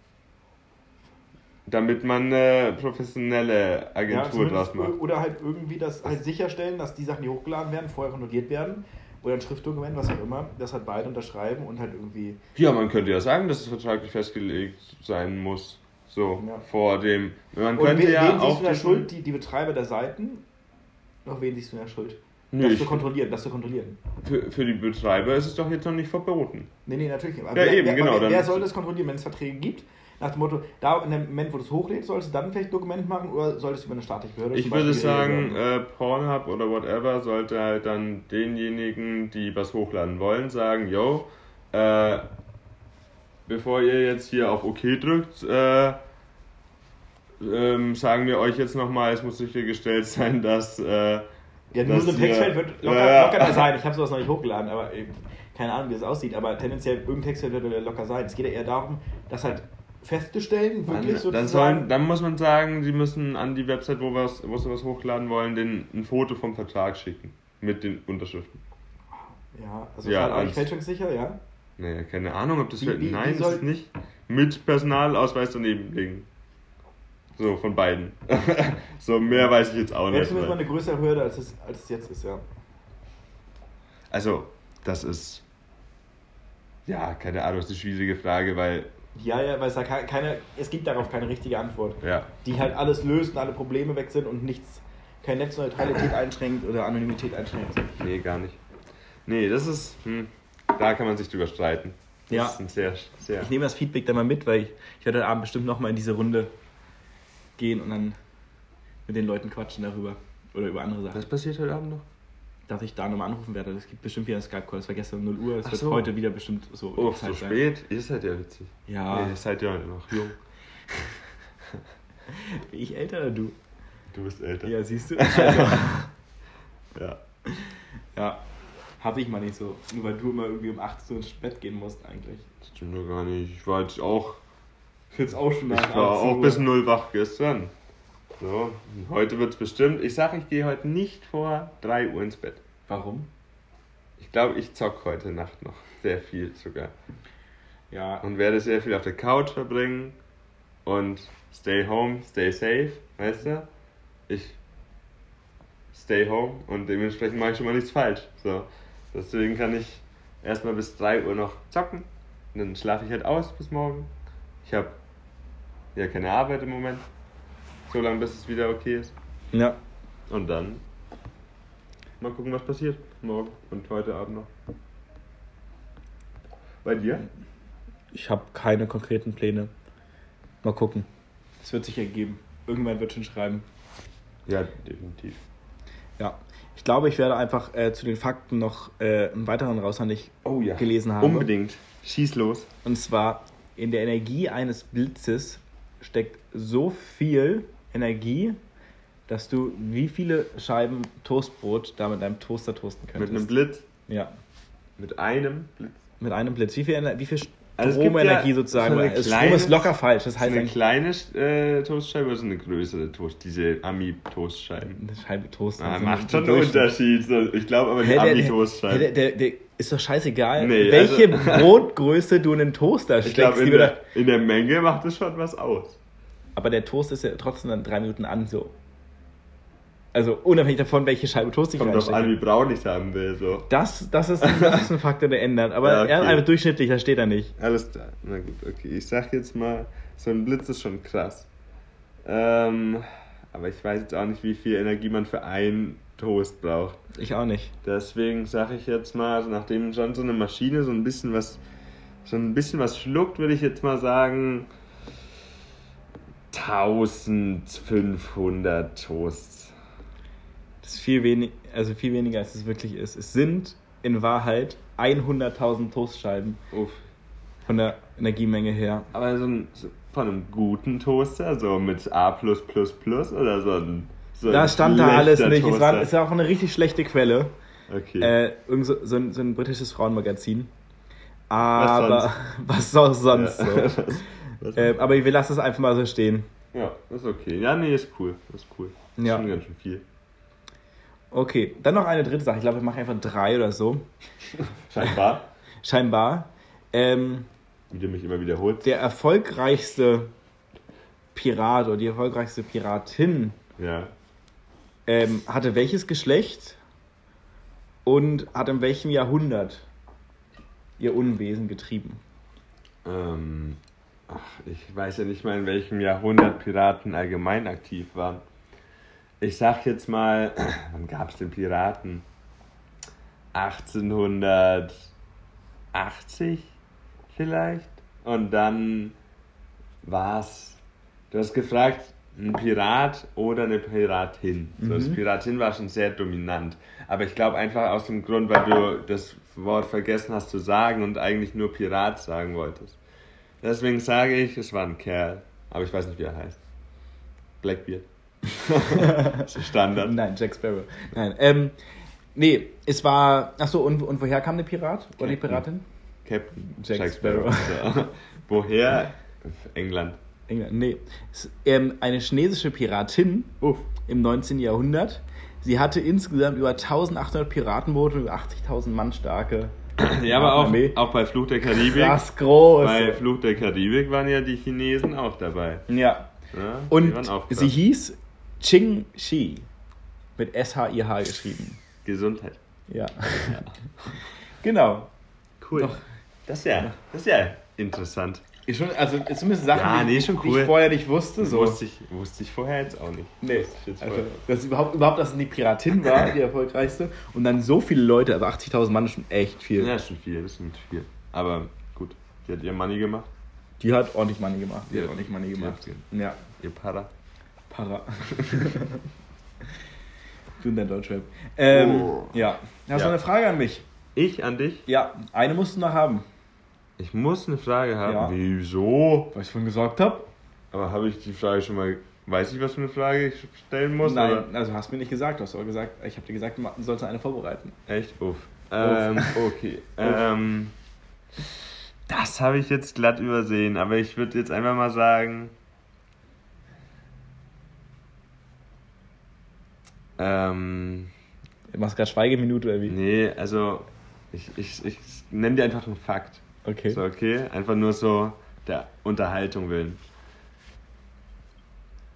Damit man eine professionelle Agentur zumindest draus macht. Oder halt irgendwie das halt sicherstellen, dass die Sachen, die hochgeladen werden, vorher kontrolliert werden. Oder ein Schriftdokument, was auch immer, das halt beide unterschreiben und halt irgendwie. Ja, man könnte ja sagen, dass es vertraglich festgelegt sein muss. So, Ja. vor dem. Man Und könnte wen, ja wen auch. der Schuld? Die, die Betreiber der Seiten? Noch wen siehst du in der Schuld? Nö, das zu kontrollieren, das zu kontrollieren. für, für die Betreiber ist es doch jetzt noch nicht verboten. Nee, nee, natürlich nicht. Aber Ja, wer, eben, wer, genau, Wer, wer soll das kontrollieren, wenn es Verträge gibt? Nach dem Motto, da in dem Moment, wo du es hochlädst, solltest du dann vielleicht ein Dokument machen oder solltest du über eine staatliche Behörde Ich würde sagen, äh, Pornhub oder whatever sollte halt dann denjenigen, die was hochladen wollen, sagen, yo, äh, bevor ihr jetzt hier auf OK drückt, äh, ähm, sagen wir euch jetzt nochmal, es muss sichergestellt sein, dass äh, Ja, nur dass so ein Textfeld wird locker, Ja, ja. locker da sein. Ich habe sowas noch nicht hochgeladen, aber eben, keine Ahnung, wie das aussieht. Aber tendenziell, irgendein Textfeld wird locker sein. Es geht ja eher darum, das halt festzustellen, wirklich Dann, sozusagen. dann, sollen, dann muss man sagen, sie müssen an die Website, wo, wir's, wo sie was hochladen wollen, den, ein Foto vom Vertrag schicken. Mit den Unterschriften. ja, also Ja, ja, halt fälschungssicher, ja. Naja, keine Ahnung, ob das Wie- wie- Nein, wie das soll- ist nicht. Mit Personalausweis daneben liegen. So, von beiden. so, mehr weiß ich jetzt auch nicht. zumindest mal weil- eine größere Hürde, als es, als es jetzt ist, ja. Also, das ist. Ja, keine Ahnung, das ist eine schwierige Frage, weil. Ja, ja, weil es, da ke- keine, es gibt darauf keine richtige Antwort. Ja, Die halt alles löst und alle Probleme weg sind und nichts, keine Netzneutralität einschränkt oder Anonymität einschränkt. nee, gar nicht. Nee, das ist. Hm, da kann man sich drüber streiten. Das Ja. ist ein sehr, sehr. Ich nehme das Feedback dann mal mit, weil ich, ich werde heute Abend bestimmt nochmal in diese Runde gehen und dann mit den Leuten quatschen darüber. Oder über andere Sachen. Was passiert heute Abend noch? Dass ich da nochmal anrufen werde. Es gibt bestimmt wieder einen Skype-Call. Es war gestern um 0 Uhr. Es Ach wird so. heute wieder bestimmt so. Oh, so sein. spät? Ihr seid ja witzig. Ja. Nee, ihr seid ja noch jung. Bin ich älter oder du? Du bist älter. Ja, siehst du? Also, ja. ja. Habe ich mal nicht so. Nur weil du immer irgendwie um 18 Uhr ins Bett gehen musst, eigentlich. Das stimmt doch gar nicht. Ich war jetzt auch. Ich jetzt auch schon Ich war auch bis null wach gestern. So, heute wird es bestimmt. Ich sag, ich gehe heute nicht vor 3 Uhr ins Bett. Warum? Ich glaube, ich zock heute Nacht noch. Sehr viel sogar. Ja. Und werde sehr viel auf der Couch verbringen. Und stay home, stay safe. Weißt du? Ich stay home und dementsprechend mache ich schon mal nichts falsch. So. Deswegen kann ich erstmal bis 3 Uhr noch zocken. Und dann schlafe ich halt aus bis morgen. Ich habe ja keine Arbeit im Moment. So lange, bis es wieder okay ist. Ja. Und dann mal gucken, was passiert. Morgen und heute Abend noch. Bei dir? Ich habe keine konkreten Pläne. Mal gucken. Es wird sich ergeben. Irgendwann wird schon schreiben. Ja, definitiv. Ja. Ich glaube, ich werde einfach äh, zu den Fakten noch äh, einen weiteren raushauen, den ich Oh ja. gelesen habe. Unbedingt. Schieß los. Und zwar, in der Energie eines Blitzes steckt so viel Energie, dass du wie viele Scheiben Toastbrot da mit einem Toaster toasten Mit könntest. einem Blitz. Ja, Mit einem Blitz. mit einem Blitz. Wie viel, Ener- wie viel Also Stromenergie ja sozusagen? so eine Weil Strom kleine- ist locker falsch. Das heißt eine eigentlich kleine äh, Toastscheibe oder so eine größere Toast? Diese Ami-Toastscheiben. eine Scheibe Toast. Ah, also macht schon ein einen. Unterschied. So, Ich glaube aber die der, der, der ist doch scheißegal, Nee, welche also- Brotgröße du in den Toaster Ich steckst. glaube, in, in der Menge macht es schon was aus. Aber der Toast ist ja trotzdem dann drei Minuten an, so. Also unabhängig davon, welche Scheibe Toast ich Kommt drauf an, wie braun ich es haben will. So. Das, das, ist, das ist ein Faktor, der ändert. Aber Ja, okay. er einfach durchschnittlich, das steht da nicht. Alles klar. Na gut, okay. Ich sag jetzt mal, so ein Blitz ist schon krass. Ähm, aber ich weiß jetzt auch nicht, wie viel Energie man für einen Toast braucht. Ich auch nicht. Deswegen sage ich jetzt mal, nachdem schon so eine Maschine so ein bisschen was, so ein bisschen was schluckt, würde ich jetzt mal sagen 1500 Toasts. Das ist viel, wenig, also viel weniger, als es wirklich ist. Es sind in Wahrheit 100.000 Toastscheiben Uff. von der Energiemenge her. Aber so, ein, so von einem guten Toaster, so mit A oder so ein. So Da stand da alles nicht. Es war, es war auch eine richtig schlechte Quelle. Okay. Äh, irgend so, so, ein, so ein britisches Frauenmagazin. Aber was auch sonst Ja. so. Äh, aber wir lassen es einfach mal so stehen. ja, ist okay. Ja, nee, ist cool. Ist cool. Ist Ja. schon ganz schön viel. Okay, dann noch eine dritte Sache. Ich glaube, wir machen einfach drei oder so. Scheinbar. Scheinbar. Ähm, Wie du mich immer wiederholst. der erfolgreichste Pirat oder die erfolgreichste Piratin Ja. ähm, hatte welches Geschlecht und hat in welchem Jahrhundert ihr Unwesen getrieben? Ähm, ach, ich weiß ja nicht mal, in welchem Jahrhundert Piraten allgemein aktiv waren. Ich sag jetzt mal, wann gab es den Piraten? 1880 vielleicht? Und dann war's. Du hast gefragt, ein Pirat oder eine Piratin. So, das Mhm. Piratin war schon sehr dominant. Aber ich glaube einfach aus dem Grund, weil du das Wort vergessen hast zu sagen und eigentlich nur Pirat sagen wolltest. Deswegen sage ich, es war ein Kerl. Aber ich weiß nicht, wie er heißt. Blackbeard. Standard. Nein, Jack Sparrow. Nein, ähm, nee, es war. Achso, und, und woher kam der Pirat? Oder die Captain. Piratin? Captain Jack Jack, Sparrow. So. Woher? England. England. Nee. Ähm, eine chinesische Piratin Uff. im 19. Jahrhundert. Sie hatte insgesamt über 1800 Piratenboote und über 80.000 Mann starke Ja, aber auch, auch bei Fluch der Karibik. Krass groß. Bei Fluch der Karibik waren ja die Chinesen auch dabei. Ja. Ja, Und sie hieß Ching Shi. Mit S-H-I-H geschrieben. Gesundheit. Ja. genau. Cool. Doch. Das ist ja, das ist ja interessant. Ist schon, also ist zumindest Sachen, Ja, die, nee, schon die cool. ich vorher nicht wusste. So. Wusste, ich, wusste ich vorher jetzt auch nicht. Nee, jetzt also, dass überhaupt, überhaupt, dass es die Piratin war, die erfolgreichste. Und dann so viele Leute, also 80.000 Mann ist schon echt viel. Ja, ist schon viel, das sind viel. Aber gut, die hat ihr Money gemacht, Die hat ordentlich Money gemacht. Die Ja, hat ordentlich Money die gemacht. Ja, ihr Para. Para. du und dein Deutschrap. Ähm, Oh. Ja. Hast du Ja. eine Frage an mich? Ich an dich? Ja, eine musst du noch haben. Ich muss eine Frage haben. Ja. Wieso? Was ich vorhin gesagt habe? Aber habe ich die Frage schon mal. Weiß ich, was für eine Frage ich stellen muss? Nein, Oder? also hast mir nicht gesagt. Du hast aber gesagt, ich habe dir gesagt, du sollst eine vorbereiten. Echt? Uff. Ähm, okay. Ähm, das habe ich jetzt glatt übersehen, aber ich würde jetzt einfach mal sagen. Ähm, Du machst gerade Schweigeminute oder wie? nee, also ich, ich, ich nenne dir einfach einen Fakt. Okay. So, okay? Einfach nur so der Unterhaltung willen.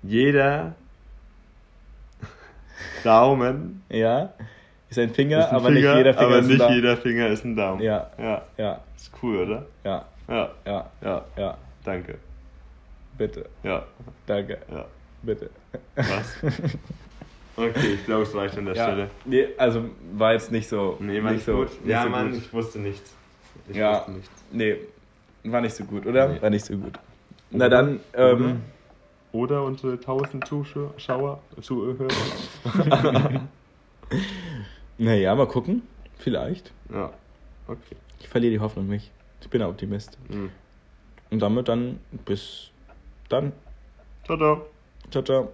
Jeder Daumen Ja. Ist ein Finger, ist ein aber Finger, nicht jeder Finger aber ist ein nicht Daumen. jeder Finger ist ein Daumen. Ja. Ja, Ja, ist cool, oder? ja, Ja, ja, ja, ja. danke. Bitte. Ja, Danke. ja. Bitte. Was? Okay, ich glaube, es reicht an der Ja. Stelle. Nee, also war jetzt nicht so. Nee, war nicht so, gut. Nicht ja, so Mann, Gut. ich wusste nichts. Ich Ja. wusste nichts. Nee, war nicht so gut, oder? Nee. War nicht so gut. Na Oder? dann, ähm, Oder unsere 1000 Zuschauer, Zuhörer. naja, mal gucken. Vielleicht. Ja, okay. Ich verliere die Hoffnung nicht. Ich bin ein Optimist. Mhm. Und damit dann bis dann. Ciao, ciao. Ciao, ciao.